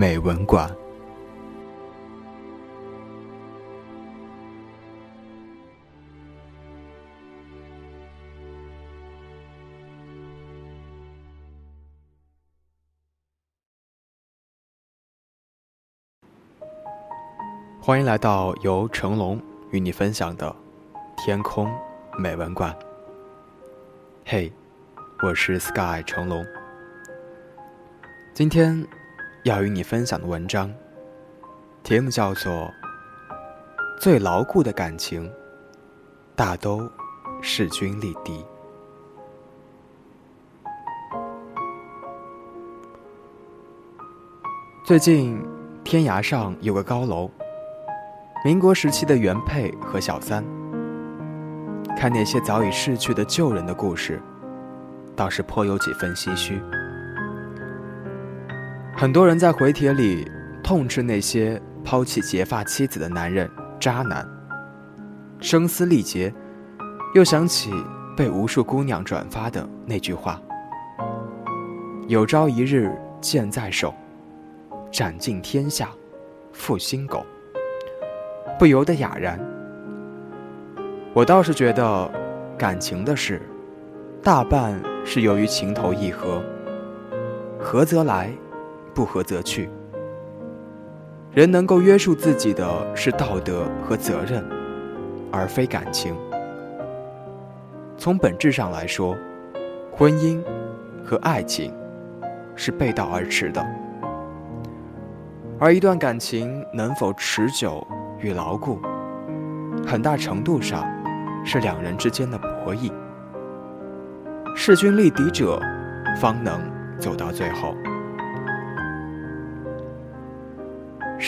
美文馆》。欢迎来到由成龙与你分享的《天空美文馆》。嘿，我是 Sky 成龙。今天要与你分享的文章，题目叫做《最牢固的感情，大都势均力敌》。最近，天涯上有个高楼。民国时期的原配和小三，看那些早已逝去的旧人的故事，倒是颇有几分唏嘘。很多人在回帖里痛斥那些抛弃结发妻子的男人渣男，声嘶力竭，又想起被无数姑娘转发的那句话：“有朝一日剑在手，斩尽天下负心狗。”不由得哑然。我倒是觉得，感情的事，大半是由于情投意合，合则来，不合则去。人能够约束自己的是道德和责任，而非感情。从本质上来说，婚姻和爱情是背道而驰的，而一段感情能否持久？与牢固，很大程度上是两人之间的博弈。势均力敌者，方能走到最后。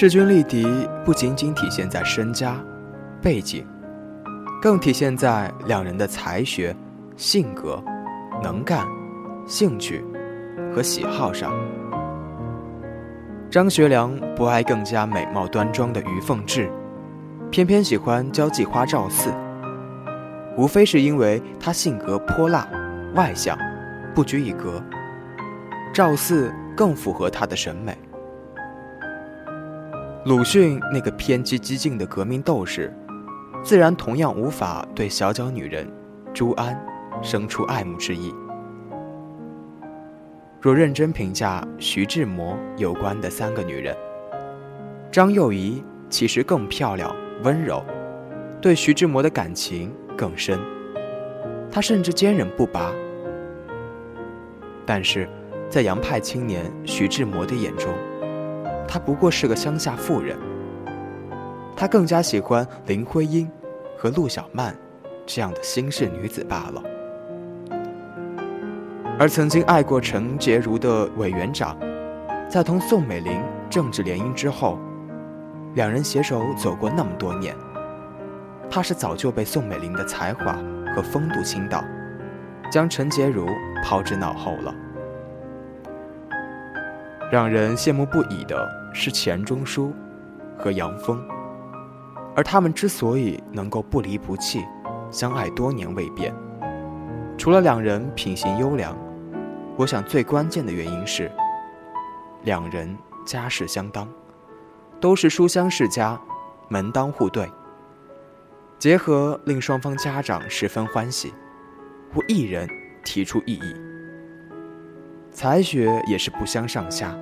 势均力敌不仅仅体现在身家、背景，更体现在两人的才学、性格、能干、兴趣和喜好上。张学良不爱更加美貌端庄的于凤至。偏偏喜欢交际花赵四，无非是因为他性格泼辣、外向、不拘一格。赵四更符合他的审美。鲁迅那个偏激激进的革命斗士，自然同样无法对小脚女人朱安生出爱慕之意。若认真评价徐志摩有关的三个女人，张幼仪其实更漂亮。温柔，对徐志摩的感情更深，她甚至坚韧不拔。但是，在洋派青年徐志摩的眼中，她不过是个乡下妇人。他更加喜欢林徽因和陆小曼这样的新式女子罢了。而曾经爱过陈洁如的委员长，在同宋美龄政治联姻之后。两人携手走过那么多年，他是早就被宋美龄的才华和风度倾倒，将陈洁如抛之脑后了。让人羡慕不已的是钱钟书和杨峰，而他们之所以能够不离不弃，相爱多年未变，除了两人品行优良，我想最关键的原因是，两人家世相当。都是书香世家，门当户对，结合令双方家长十分欢喜，无一人提出异议。才学也是不相上下，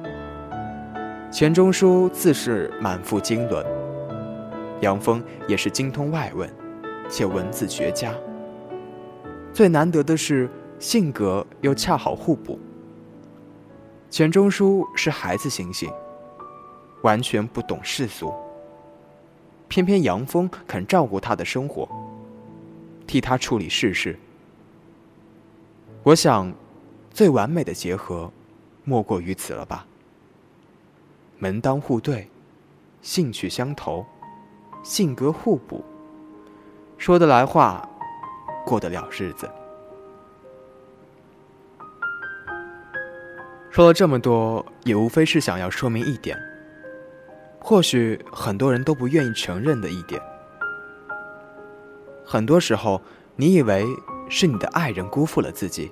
钱钟书自是满腹经纶，杨峰也是精通外文，且文字绝佳。最难得的是性格又恰好互补。钱钟书是孩子心性。完全不懂世俗，偏偏杨峰肯照顾他的生活，替他处理世事。我想，最完美的结合，莫过于此了吧。门当户对，兴趣相投，性格互补，说得来话，过得了日子。说了这么多，也无非是想要说明一点，或许很多人都不愿意承认的一点。很多时候，你以为是你的爱人辜负了自己，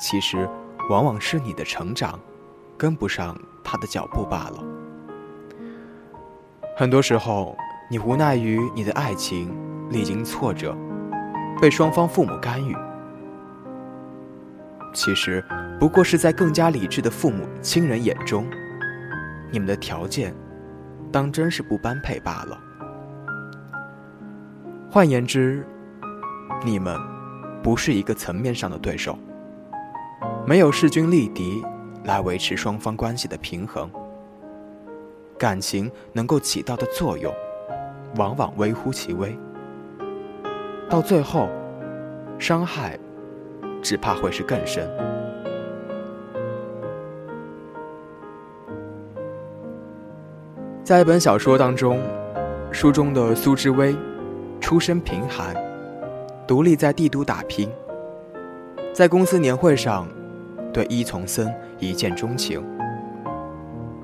其实往往是你的成长跟不上他的脚步罢了。很多时候，你无奈于你的爱情历经挫折，被双方父母干预。其实，不过是在更加理智的父母亲人眼中，你们的条件，当真是不般配罢了。换言之，你们不是一个层面上的对手，没有势均力敌来维持双方关系的平衡，感情能够起到的作用，往往微乎其微，到最后，伤害。只怕会是更深。在一本小说当中，书中的苏之薇出身贫寒，独立在帝都打拼，在公司年会上对伊从森一见钟情。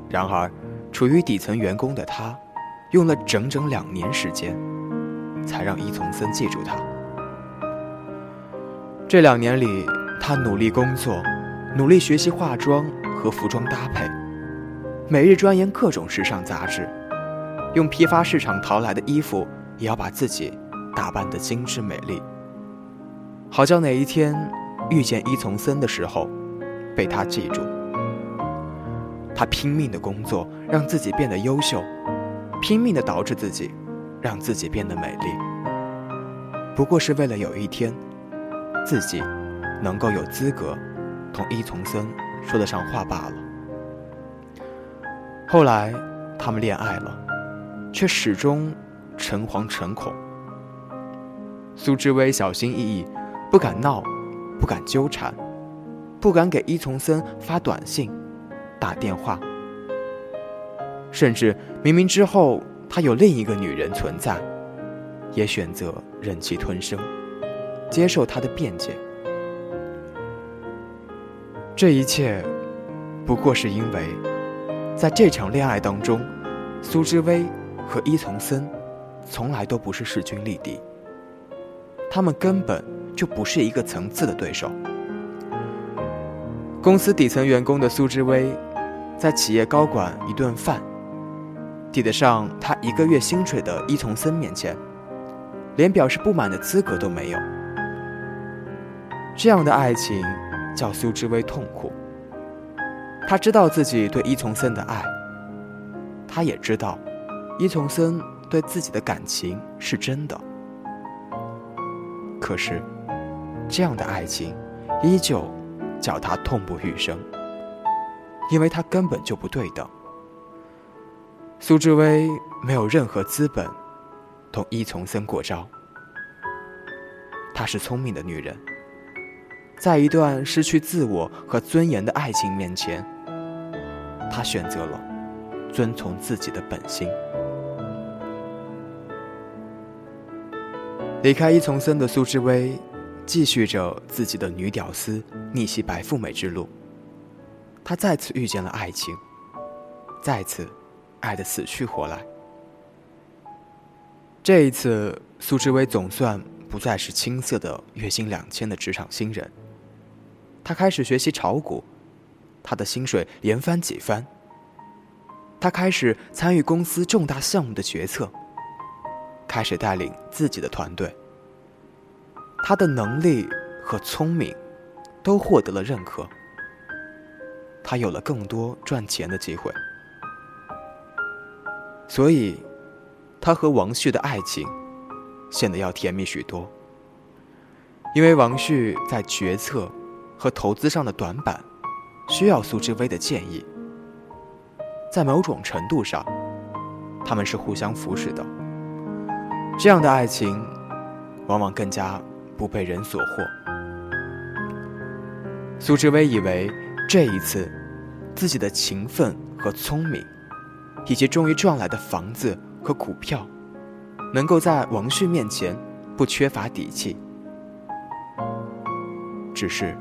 然而，处于底层员工的他，用了整整两年时间，才让伊从森记住他。这两年里，他努力工作，努力学习化妆和服装搭配，每日钻研各种时尚杂志，用批发市场淘来的衣服也要把自己打扮得精致美丽，好叫哪一天遇见伊从森的时候，被他记住。他拼命的工作，让自己变得优秀，拼命的捯饬自己，让自己变得美丽，不过是为了有一天。自己能够有资格同伊从森说得上话罢了。后来他们恋爱了，却始终诚惶诚恐。苏志威小心翼翼，不敢闹，不敢纠缠，不敢给伊从森发短信、打电话，甚至明明之后他有另一个女人存在，也选择忍气吞声。接受他的辩解，这一切不过是因为，在这场恋爱当中，苏之薇和伊从森从来都不是势均力敌，他们根本就不是一个层次的对手。公司底层员工的苏之薇，在企业高管一顿饭，抵得上他一个月薪水的伊从森面前，连表示不满的资格都没有。这样的爱情叫苏之薇痛苦。他知道自己对伊从森的爱，他也知道伊从森对自己的感情是真的。可是，这样的爱情依旧叫他痛不欲生，因为他根本就不对等。苏志威没有任何资本同伊从森过招。她是聪明的女人。在一段失去自我和尊严的爱情面前，她选择了遵从自己的本心。离开伊从森的苏志威，继续着自己的女屌丝逆袭白富美之路。她再次遇见了爱情，再次爱得死去活来。这一次，苏志威总算不再是青涩的月薪两千的职场新人。他开始学习炒股，他的薪水连翻几番。他开始参与公司重大项目的决策，开始带领自己的团队。他的能力和聪明都获得了认可，他有了更多赚钱的机会。所以，他和王旭的爱情显得要甜蜜许多，因为王旭在决策。和投资上的短板，需要苏之威的建议。在某种程度上，他们是互相扶持的。这样的爱情，往往更加不被人所获。苏志威以为这一次，自己的勤奋和聪明，以及终于赚来的房子和股票，能够在王旭面前不缺乏底气。只是，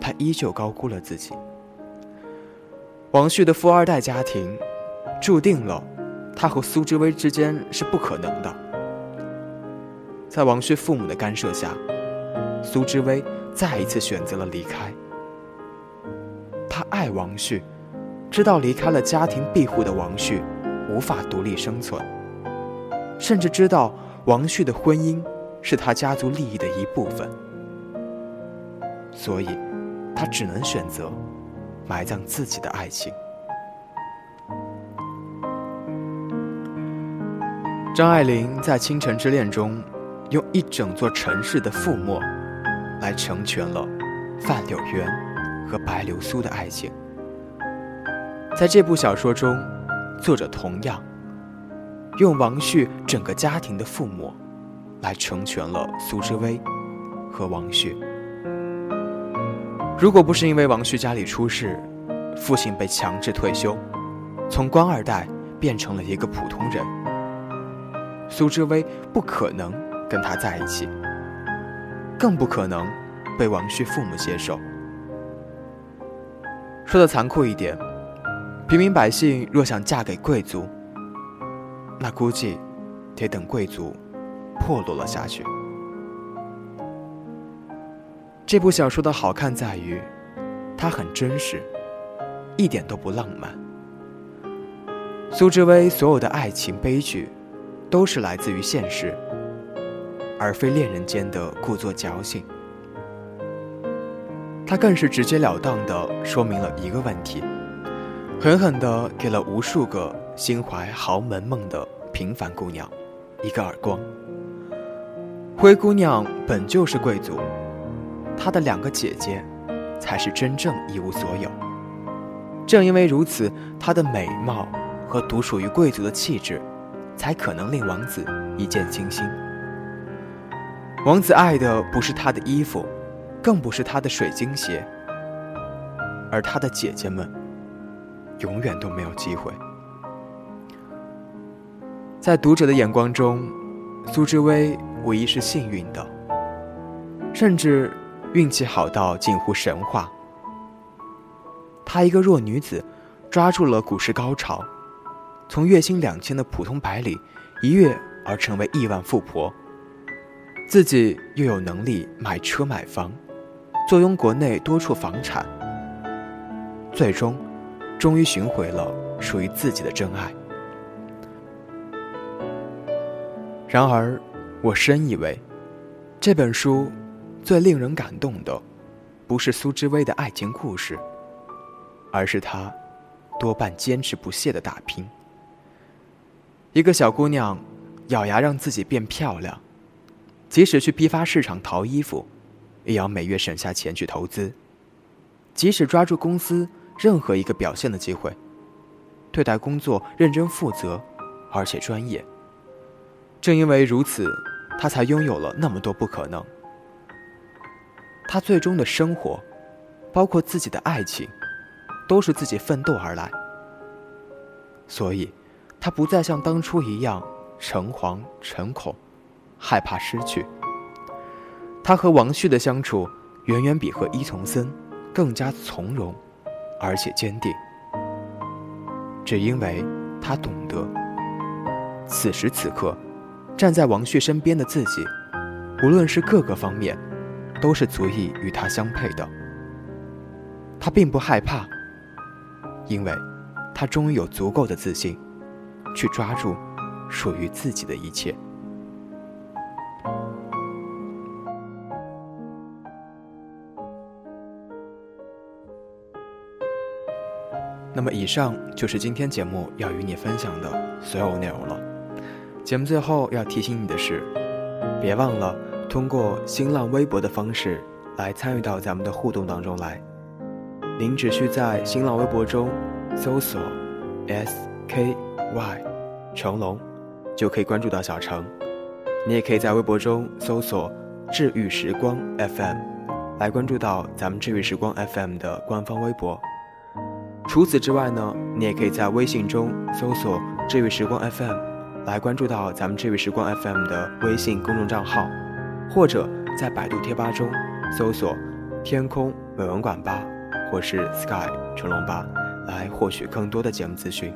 他依旧高估了自己。王旭的富二代家庭，注定了他和苏志威之间是不可能的。在王旭父母的干涉下，苏之威再一次选择了离开。他爱王旭，知道离开了家庭庇护的王旭无法独立生存，甚至知道王旭的婚姻是他家族利益的一部分，所以，他只能选择埋葬自己的爱情。张爱玲在《倾城之恋》中，用一整座城市的覆没，来成全了范柳原。和白流苏的爱情，在这部小说中，作者同样用王旭整个家庭的覆没，来成全了苏之薇和王旭。如果不是因为王旭家里出事，父亲被强制退休，从官二代变成了一个普通人，苏之薇不可能跟他在一起，更不可能被王旭父母接受。说的残酷一点，平民百姓若想嫁给贵族，那估计得等贵族破落了下去。这部小说的好看在于，它很真实，一点都不浪漫。苏志威所有的爱情悲剧，都是来自于现实，而非恋人间的故作矫情。他更是直截了当的说明了一个问题，狠狠的给了无数个心怀豪门梦的平凡姑娘一个耳光。灰姑娘本就是贵族，她的两个姐姐才是真正一无所有。正因为如此，她的美貌和独属于贵族的气质，才可能令王子一见倾心。王子爱的不是她的衣服。更不是他的水晶鞋，而他的姐姐们永远都没有机会。在读者的眼光中，苏之薇无疑是幸运的，甚至运气好到近乎神话。她一个弱女子，抓住了股市高潮，从月薪两千的普通白领一跃而成为亿万富婆，自己又有能力买车买房。坐拥国内多处房产，最终，终于寻回了属于自己的真爱。然而，我深以为，这本书最令人感动的，不是苏之薇的爱情故事，而是她多半坚持不懈的打拼。一个小姑娘，咬牙让自己变漂亮，即使去批发市场淘衣服。也要每月省下钱去投资，即使抓住公司任何一个表现的机会，对待工作认真负责，而且专业。正因为如此，他才拥有了那么多不可能。他最终的生活，包括自己的爱情，都是自己奋斗而来。所以，他不再像当初一样诚惶诚恐，害怕失去。他和王旭的相处，远远比和伊从森更加从容，而且坚定。只因为他懂得，此时此刻，站在王旭身边的自己，无论是各个方面，都是足以与他相配的。他并不害怕，因为，他终于有足够的自信，去抓住属于自己的一切。那么，以上就是今天节目要与你分享的所有内容了。节目最后要提醒你的是，别忘了通过新浪微博的方式来参与到咱们的互动当中来。您只需在新浪微博中搜索 “SKY 成龙”，就可以关注到小程。你也可以在微博中搜索“治愈时光 FM”，来关注到咱们“治愈时光 FM” 的官方微博。除此之外呢，你也可以在微信中搜索“治愈时光 FM”，来关注到咱们“治愈时光 FM” 的微信公众账号，或者在百度贴吧中搜索“天空美文馆吧”或是 “Sky 成龙吧”，来获取更多的节目资讯。